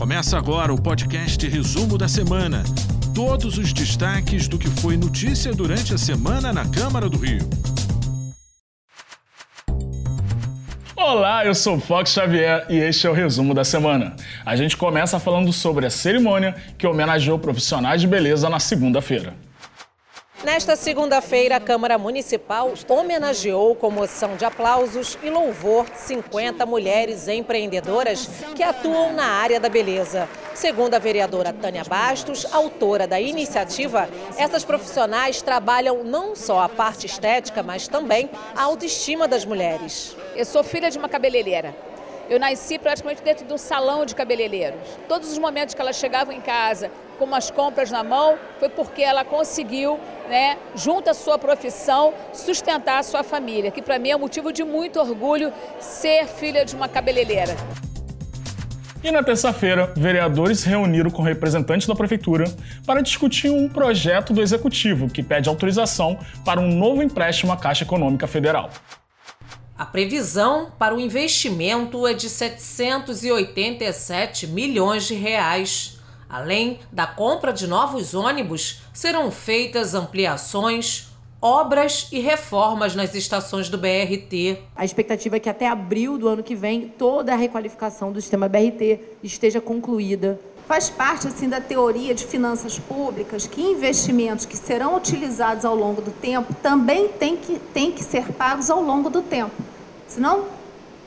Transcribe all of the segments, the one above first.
Começa agora o podcast Resumo da Semana. Todos os destaques do que foi notícia durante a semana na Câmara do Rio. Olá, eu sou Fox Xavier e este é o resumo da semana. A gente começa falando sobre a cerimônia que homenageou profissionais de beleza na segunda-feira. Nesta segunda-feira, a Câmara Municipal homenageou com moção de aplausos e louvor 50 mulheres empreendedoras que atuam na área da beleza. Segundo a vereadora Tânia Bastos, autora da iniciativa, essas profissionais trabalham não só a parte estética, mas também a autoestima das mulheres. Eu sou filha de uma cabeleireira. Eu nasci praticamente dentro de um salão de cabeleireiros. Todos os momentos que ela chegava em casa com umas compras na mão foi porque ela conseguiu, né, junto à sua profissão, sustentar a sua família, que para mim é motivo de muito orgulho ser filha de uma cabeleireira. E na terça-feira, vereadores reuniram com representantes da prefeitura para discutir um projeto do executivo que pede autorização para um novo empréstimo à Caixa Econômica Federal. A previsão para o investimento é de 787 milhões de reais. Além da compra de novos ônibus, serão feitas ampliações, obras e reformas nas estações do BRT. A expectativa é que até abril do ano que vem toda a requalificação do sistema BRT esteja concluída. Faz parte assim da teoria de finanças públicas que investimentos que serão utilizados ao longo do tempo também têm que, têm que ser pagos ao longo do tempo. Senão,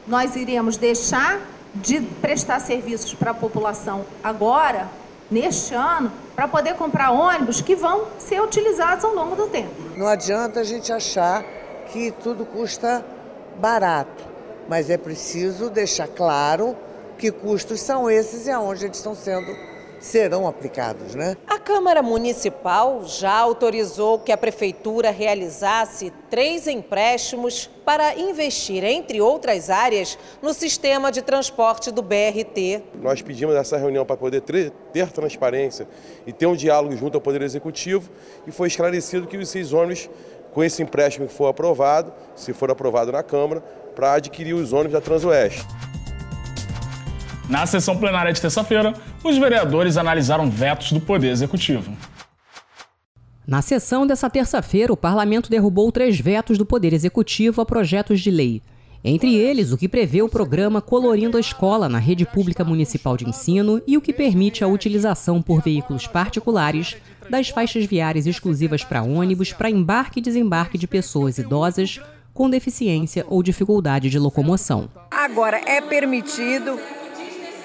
nós iremos deixar de prestar serviços para a população agora, neste ano, para poder comprar ônibus que vão ser utilizados ao longo do tempo. Não adianta a gente achar que tudo custa barato, mas é preciso deixar claro que custos são esses e aonde eles estão sendo serão aplicados, né? A Câmara Municipal já autorizou que a prefeitura realizasse três empréstimos para investir, entre outras áreas, no sistema de transporte do BRT. Nós pedimos essa reunião para poder ter transparência e ter um diálogo junto ao Poder Executivo e foi esclarecido que os seis ônibus, com esse empréstimo que for aprovado, se for aprovado na Câmara, para adquirir os ônibus da Transoeste. Na sessão plenária de terça-feira, os vereadores analisaram vetos do Poder Executivo. Na sessão dessa terça-feira, o parlamento derrubou três vetos do Poder Executivo a projetos de lei. Entre eles, o que prevê o programa Colorindo a Escola na rede pública municipal de ensino e o que permite a utilização por veículos particulares das faixas viárias exclusivas para ônibus para embarque e desembarque de pessoas idosas com deficiência ou dificuldade de locomoção. Agora, é permitido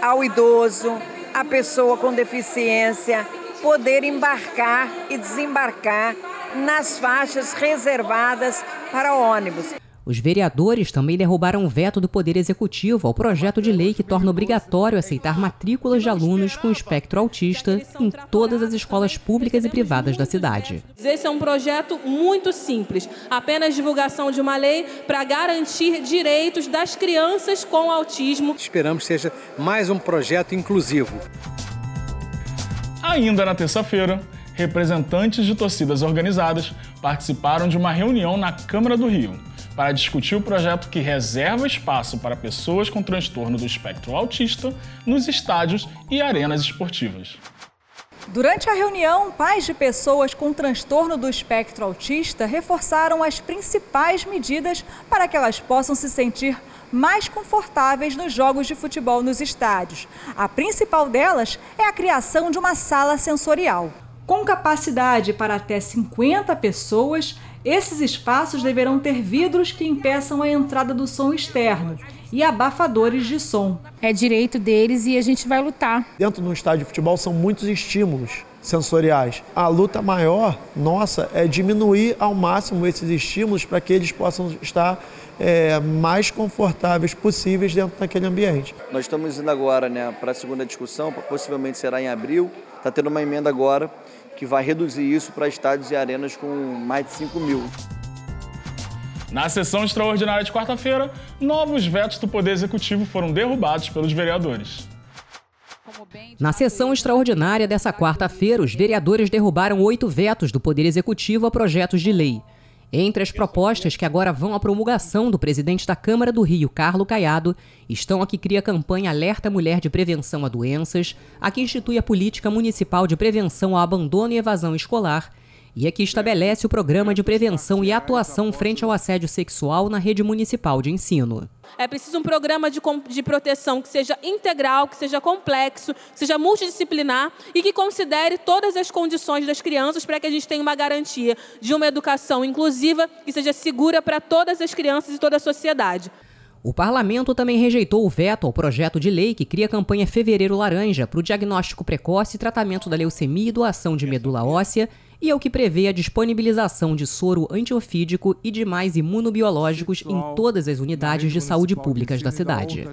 ao idoso, à pessoa com deficiência, poder embarcar e desembarcar nas faixas reservadas para ônibus. Os vereadores também derrubaram o veto do Poder Executivo ao projeto de lei que torna obrigatório aceitar matrículas de alunos com espectro autista em todas as escolas públicas e privadas da cidade. Esse é um projeto muito simples, apenas divulgação de uma lei para garantir direitos das crianças com autismo. Esperamos que seja mais um projeto inclusivo. Ainda na terça-feira, representantes de torcidas organizadas participaram de uma reunião na Câmara do Rio para discutir o projeto que reserva espaço para pessoas com transtorno do espectro autista nos estádios e arenas esportivas. Durante a reunião, pais de pessoas com transtorno do espectro autista reforçaram as principais medidas para que elas possam se sentir mais confortáveis nos jogos de futebol nos estádios. A principal delas é a criação de uma sala sensorial. Com capacidade para até 50 pessoas, esses espaços deverão ter vidros que impeçam a entrada do som externo e abafadores de som. É direito deles e a gente vai lutar. Dentro de um estádio de futebol são muitos estímulos sensoriais. A luta maior nossa é diminuir ao máximo esses estímulos para que eles possam estar é, mais confortáveis possíveis dentro daquele ambiente. Nós estamos indo agora né, para a segunda discussão, possivelmente será em abril. Está tendo uma emenda agora que vai reduzir isso para estádios e arenas com mais de 5 mil. Na sessão extraordinária de quarta-feira, novos vetos do Poder Executivo foram derrubados pelos vereadores. Na sessão extraordinária dessa quarta-feira, os vereadores derrubaram oito vetos do Poder Executivo a projetos de lei. Entre as propostas que agora vão à promulgação do presidente da Câmara do Rio, Carlo Caiado, estão a que cria a campanha Alerta Mulher de Prevenção a Doenças, a que institui a Política Municipal de Prevenção ao Abandono e Evasão Escolar e a que estabelece o programa de prevenção e atuação frente ao assédio sexual na rede municipal de ensino. É preciso um programa de, de proteção que seja integral, que seja complexo, que seja multidisciplinar e que considere todas as condições das crianças para que a gente tenha uma garantia de uma educação inclusiva que seja segura para todas as crianças e toda a sociedade. O parlamento também rejeitou o veto ao projeto de lei que cria a campanha Fevereiro Laranja para o diagnóstico precoce e tratamento da leucemia e doação de medula óssea e é o que prevê a disponibilização de soro antiofídico e demais imunobiológicos em todas as unidades de saúde públicas da cidade.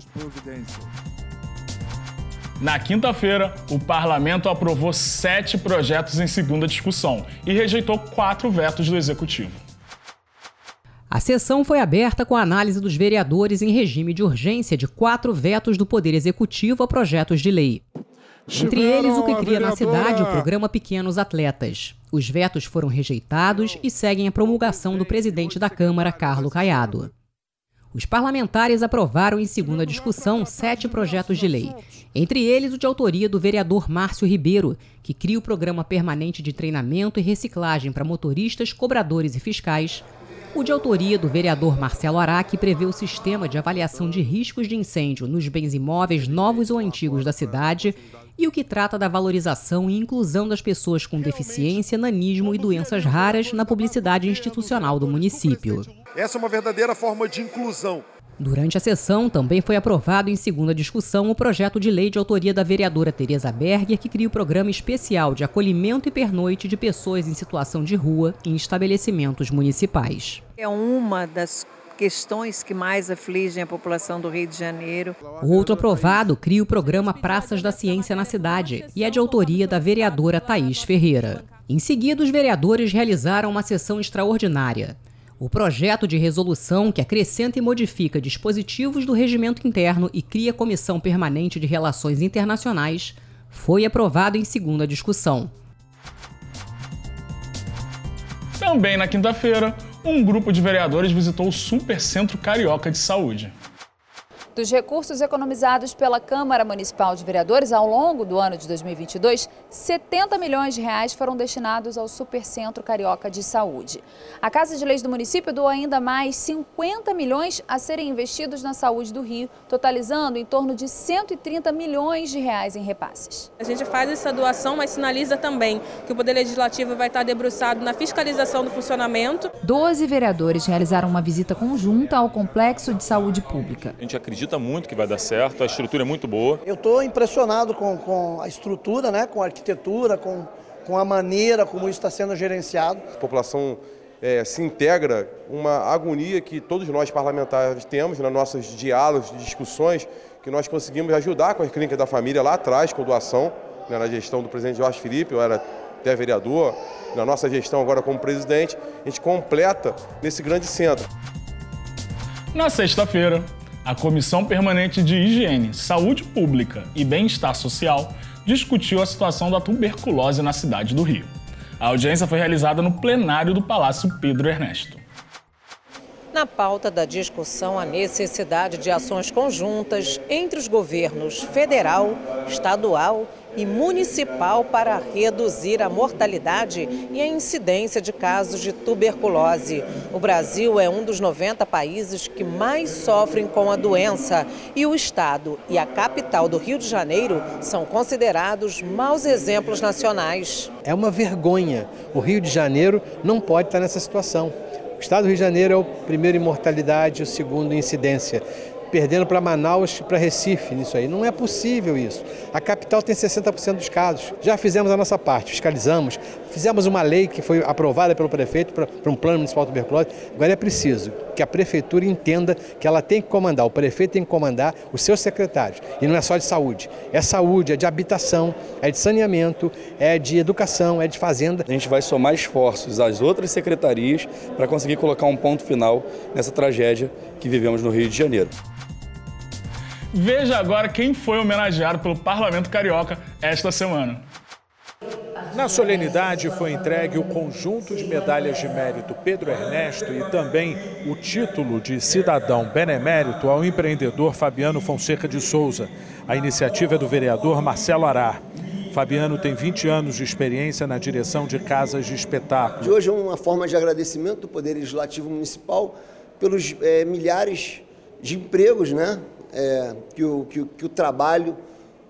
Na quinta-feira, o parlamento aprovou sete projetos em segunda discussão e rejeitou quatro vetos do executivo. A sessão foi aberta com a análise dos vereadores em regime de urgência de quatro vetos do Poder Executivo a projetos de lei. Entre eles, o que cria na cidade o programa Pequenos Atletas. Os vetos foram rejeitados e seguem a promulgação do presidente da Câmara, Carlo Caiado. Os parlamentares aprovaram em segunda discussão sete projetos de lei, entre eles o de autoria do vereador Márcio Ribeiro, que cria o programa permanente de treinamento e reciclagem para motoristas, cobradores e fiscais, o de autoria do vereador Marcelo Ará, que prevê o sistema de avaliação de riscos de incêndio nos bens imóveis novos ou antigos da cidade e o que trata da valorização e inclusão das pessoas com deficiência, nanismo e doenças raras na publicidade institucional do município. Essa é uma verdadeira forma de inclusão. Durante a sessão, também foi aprovado em segunda discussão o projeto de lei de autoria da vereadora Tereza Berger, que cria o programa especial de acolhimento e pernoite de pessoas em situação de rua em estabelecimentos municipais. É uma das questões que mais afligem a população do Rio de Janeiro. O outro aprovado cria o programa Praças da Ciência na Cidade e é de autoria da vereadora Thaís Ferreira. Em seguida, os vereadores realizaram uma sessão extraordinária. O projeto de resolução que acrescenta e modifica dispositivos do regimento interno e cria comissão permanente de relações internacionais foi aprovado em segunda discussão. Também na quinta-feira, um grupo de vereadores visitou o Supercentro Carioca de Saúde. Dos recursos economizados pela Câmara Municipal de Vereadores ao longo do ano de 2022, 70 milhões de reais foram destinados ao Supercentro Carioca de Saúde. A Casa de Leis do município doou ainda mais 50 milhões a serem investidos na saúde do Rio, totalizando em torno de 130 milhões de reais em repasses. A gente faz essa doação, mas sinaliza também que o Poder Legislativo vai estar debruçado na fiscalização do funcionamento. Doze vereadores realizaram uma visita conjunta ao Complexo de Saúde Pública. A gente acredita acredita muito que vai dar certo, a estrutura é muito boa. Eu estou impressionado com, com a estrutura, né, com a arquitetura, com, com a maneira como isso está sendo gerenciado. A população é, se integra uma agonia que todos nós parlamentares temos nos nossos diálogos, discussões, que nós conseguimos ajudar com as clínicas da família lá atrás, com doação, né, na gestão do presidente Jorge Felipe, eu era até vereador, na nossa gestão agora como presidente, a gente completa nesse grande centro. Na sexta-feira, a Comissão Permanente de Higiene, Saúde Pública e Bem-Estar Social discutiu a situação da tuberculose na cidade do Rio. A audiência foi realizada no plenário do Palácio Pedro Ernesto. Na pauta da discussão, a necessidade de ações conjuntas entre os governos federal, estadual e municipal para reduzir a mortalidade e a incidência de casos de tuberculose. O Brasil é um dos 90 países que mais sofrem com a doença e o estado e a capital do Rio de Janeiro são considerados maus exemplos nacionais. É uma vergonha. O Rio de Janeiro não pode estar nessa situação. O estado do Rio de Janeiro é o primeiro em mortalidade, o segundo em incidência perdendo para Manaus e para Recife nisso aí. Não é possível isso. A capital tem 60% dos casos. Já fizemos a nossa parte, fiscalizamos, fizemos uma lei que foi aprovada pelo prefeito para, um plano municipal de tuberculose. Agora é preciso que a prefeitura entenda que ela tem que comandar, o prefeito tem que comandar os seus secretários. E não é só de saúde. É saúde, é de habitação, é de saneamento, é de educação, é de fazenda. A gente vai somar esforços às outras secretarias para conseguir colocar um ponto final nessa tragédia que vivemos no Rio de Janeiro. Veja agora quem foi homenageado pelo Parlamento Carioca esta semana. Na solenidade foi entregue o conjunto de medalhas de mérito Pedro Ernesto e também o título de cidadão benemérito ao empreendedor Fabiano Fonseca de Souza. A iniciativa é do vereador Marcelo Arar. Fabiano tem 20 anos de experiência na direção de casas de espetáculo. De hoje é uma forma de agradecimento do Poder Legislativo Municipal pelos é, milhares de empregos né, é, que, o, que, que o trabalho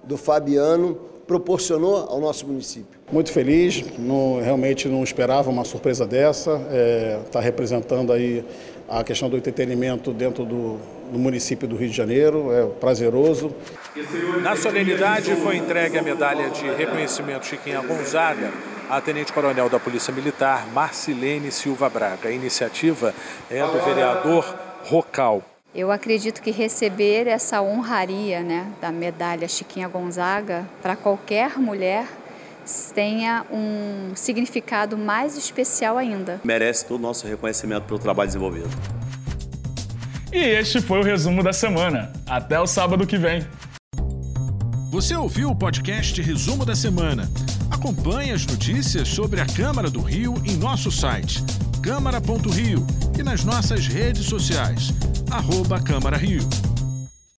do Fabiano proporcionou ao nosso município. Muito feliz, não, realmente não esperava uma surpresa dessa, está é, tá representando aí a questão do entretenimento dentro do, do, município do Rio de Janeiro, é prazeroso. Na solenidade foi entregue a medalha de reconhecimento Chiquinha Gonzaga à Tenente-Coronel da Polícia Militar Marcilene Silva Braga. A iniciativa é do vereador Rocal. Eu acredito que receber essa honraria né, da medalha Chiquinha Gonzaga para qualquer mulher tenha um significado mais especial ainda. Merece todo o nosso reconhecimento pelo trabalho desenvolvido. E este foi o resumo da semana. Até o sábado que vem. Você ouviu o podcast Resumo da Semana? Acompanhe as notícias sobre a Câmara do Rio em nosso site câmara.rio e nas nossas redes sociais, arroba Câmara Rio.